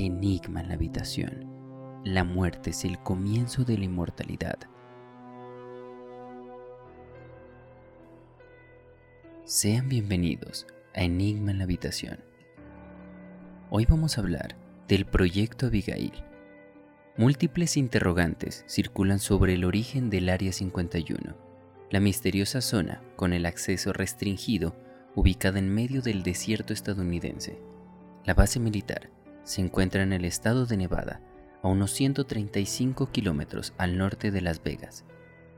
Enigma en la habitación. La muerte es el comienzo de la inmortalidad. Sean bienvenidos a Enigma en la habitación. Hoy vamos a hablar del proyecto Abigail. Múltiples interrogantes circulan sobre el origen del Área 51, la misteriosa zona con el acceso restringido ubicada en medio del desierto estadounidense. La base militar se encuentra en el estado de Nevada, a unos 135 kilómetros al norte de Las Vegas.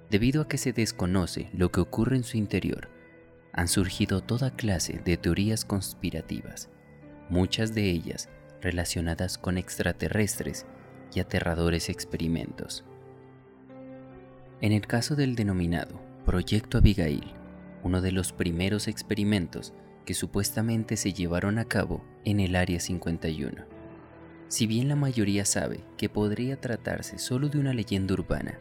Debido a que se desconoce lo que ocurre en su interior, han surgido toda clase de teorías conspirativas, muchas de ellas relacionadas con extraterrestres y aterradores experimentos. En el caso del denominado Proyecto Abigail, uno de los primeros experimentos que supuestamente se llevaron a cabo en el Área 51, si bien la mayoría sabe que podría tratarse solo de una leyenda urbana,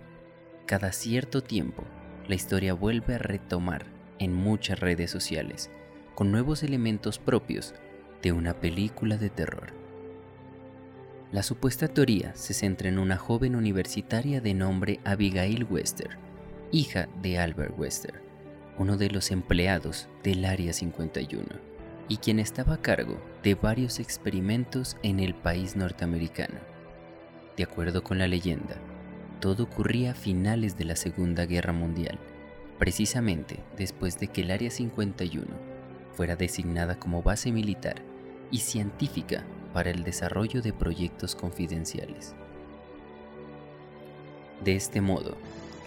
cada cierto tiempo la historia vuelve a retomar en muchas redes sociales con nuevos elementos propios de una película de terror. La supuesta teoría se centra en una joven universitaria de nombre Abigail Wester, hija de Albert Wester, uno de los empleados del Área 51 y quien estaba a cargo de varios experimentos en el país norteamericano. De acuerdo con la leyenda, todo ocurría a finales de la Segunda Guerra Mundial, precisamente después de que el Área 51 fuera designada como base militar y científica para el desarrollo de proyectos confidenciales. De este modo,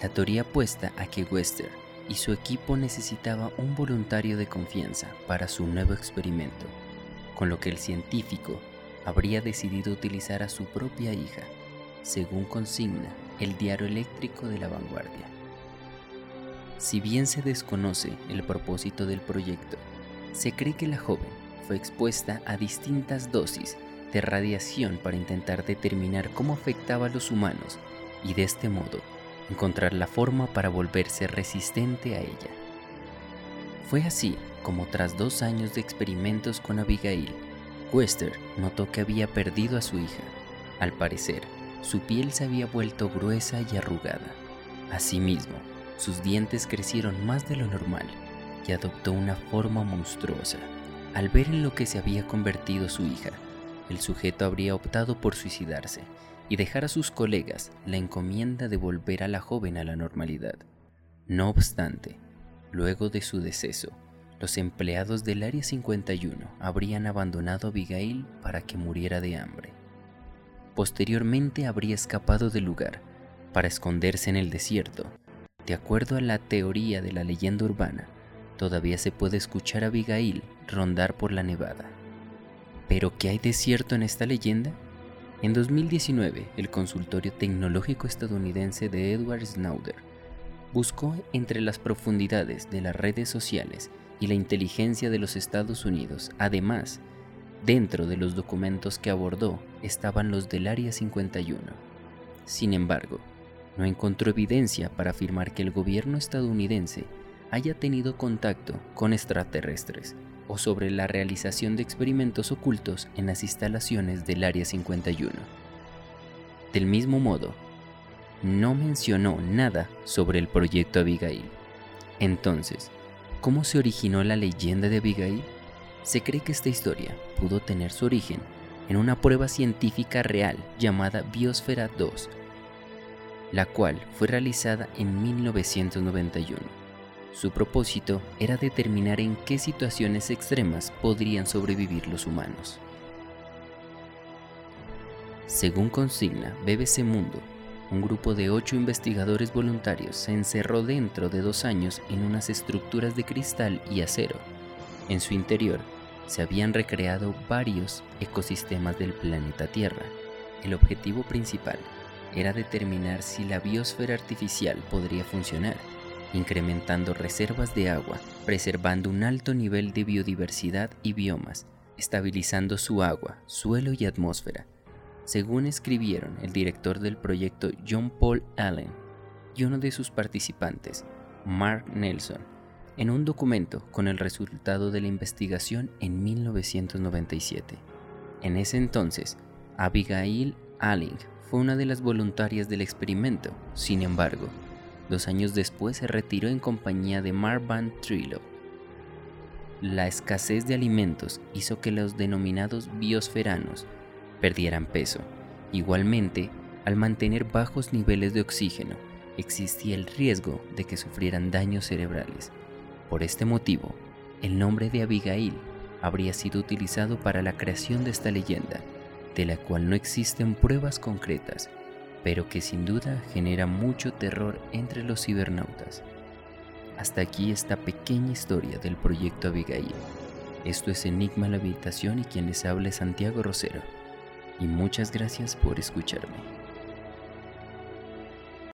la teoría apuesta a que Wester y su equipo necesitaba un voluntario de confianza para su nuevo experimento, con lo que el científico habría decidido utilizar a su propia hija, según consigna el diario eléctrico de la vanguardia. Si bien se desconoce el propósito del proyecto, se cree que la joven fue expuesta a distintas dosis de radiación para intentar determinar cómo afectaba a los humanos y de este modo encontrar la forma para volverse resistente a ella. Fue así como tras dos años de experimentos con Abigail, Wester notó que había perdido a su hija. Al parecer, su piel se había vuelto gruesa y arrugada. Asimismo, sus dientes crecieron más de lo normal y adoptó una forma monstruosa. Al ver en lo que se había convertido su hija, el sujeto habría optado por suicidarse y dejar a sus colegas la encomienda de volver a la joven a la normalidad. No obstante, luego de su deceso, los empleados del Área 51 habrían abandonado a Abigail para que muriera de hambre. Posteriormente habría escapado del lugar para esconderse en el desierto. De acuerdo a la teoría de la leyenda urbana, todavía se puede escuchar a Abigail rondar por la nevada. ¿Pero qué hay de cierto en esta leyenda? En 2019, el consultorio tecnológico estadounidense de Edward Snowden buscó entre las profundidades de las redes sociales y la inteligencia de los Estados Unidos. Además, dentro de los documentos que abordó estaban los del Área 51. Sin embargo, no encontró evidencia para afirmar que el gobierno estadounidense haya tenido contacto con extraterrestres o sobre la realización de experimentos ocultos en las instalaciones del Área 51. Del mismo modo, no mencionó nada sobre el proyecto Abigail. Entonces, ¿cómo se originó la leyenda de Abigail? Se cree que esta historia pudo tener su origen en una prueba científica real llamada Biosfera 2, la cual fue realizada en 1991 su propósito era determinar en qué situaciones extremas podrían sobrevivir los humanos. Según consigna BBC Mundo, un grupo de ocho investigadores voluntarios se encerró dentro de dos años en unas estructuras de cristal y acero. En su interior se habían recreado varios ecosistemas del planeta Tierra. El objetivo principal era determinar si la biosfera artificial podría funcionar incrementando reservas de agua, preservando un alto nivel de biodiversidad y biomas, estabilizando su agua, suelo y atmósfera, según escribieron el director del proyecto John Paul Allen y uno de sus participantes, Mark Nelson, en un documento con el resultado de la investigación en 1997. En ese entonces, Abigail Alling fue una de las voluntarias del experimento, sin embargo, dos años después se retiró en compañía de Marvan Trillo. La escasez de alimentos hizo que los denominados biosferanos perdieran peso. Igualmente, al mantener bajos niveles de oxígeno, existía el riesgo de que sufrieran daños cerebrales. Por este motivo, el nombre de Abigail habría sido utilizado para la creación de esta leyenda, de la cual no existen pruebas concretas, pero que sin duda genera mucho terror entre los cibernautas. Hasta aquí esta pequeña historia del proyecto Abigail. Esto es Enigma la Habitación y quien les habla es Santiago Rosero. Y muchas gracias por escucharme.